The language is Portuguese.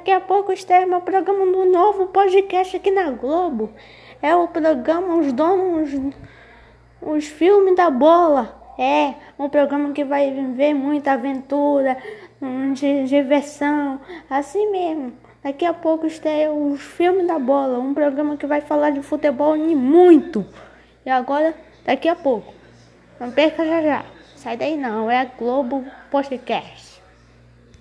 Daqui a pouco estreia meu programa no novo podcast aqui na Globo. É o programa Os Donos, os Filmes da Bola. É um programa que vai viver muita aventura, de diversão, assim mesmo. Daqui a pouco estreia os Filmes da Bola, um programa que vai falar de futebol e muito. E agora, daqui a pouco. Não perca já já. Sai daí não, é a Globo Podcast.